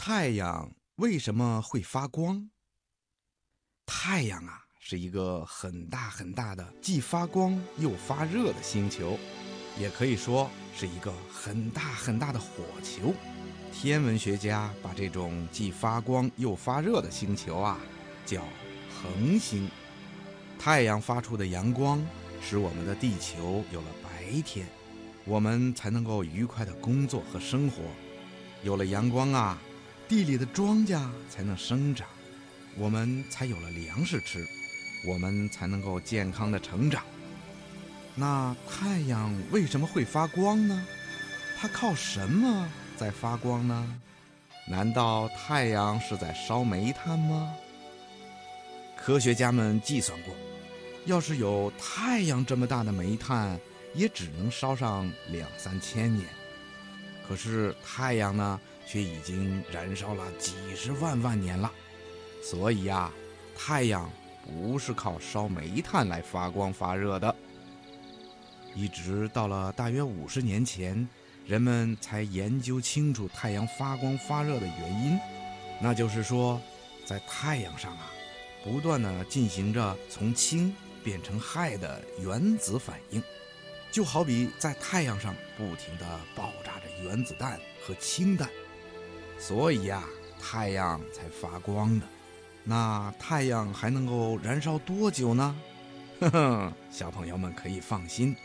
太阳为什么会发光？太阳啊，是一个很大很大的，既发光又发热的星球，也可以说是一个很大很大的火球。天文学家把这种既发光又发热的星球啊，叫恒星。太阳发出的阳光，使我们的地球有了白天，我们才能够愉快的工作和生活。有了阳光啊，地里的庄稼才能生长，我们才有了粮食吃，我们才能够健康的成长。那太阳为什么会发光呢？它靠什么在发光呢？难道太阳是在烧煤炭吗？科学家们计算过，要是有太阳这么大的煤炭，也只能烧上两三千年。可是太阳呢，却已经燃烧了几十万万年了。所以呀，太阳不是靠烧煤炭来发光发热的。一直到了大约五十年前，人们才研究清楚太阳发光发热的原因，那就是说，在太阳上啊。不断的进行着从氢变成氦的原子反应，就好比在太阳上不停的爆炸着原子弹和氢弹，所以呀，太阳才发光的。那太阳还能够燃烧多久呢？呵呵，小朋友们可以放心，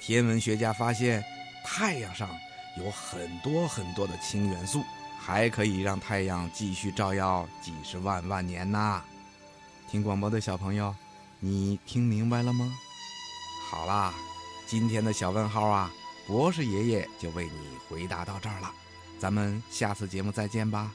天文学家发现太阳上有很多很多的氢元素，还可以让太阳继续照耀几十万万年呢。听广播的小朋友，你听明白了吗？好啦，今天的小问号啊，博士爷爷就为你回答到这儿了。咱们下次节目再见吧。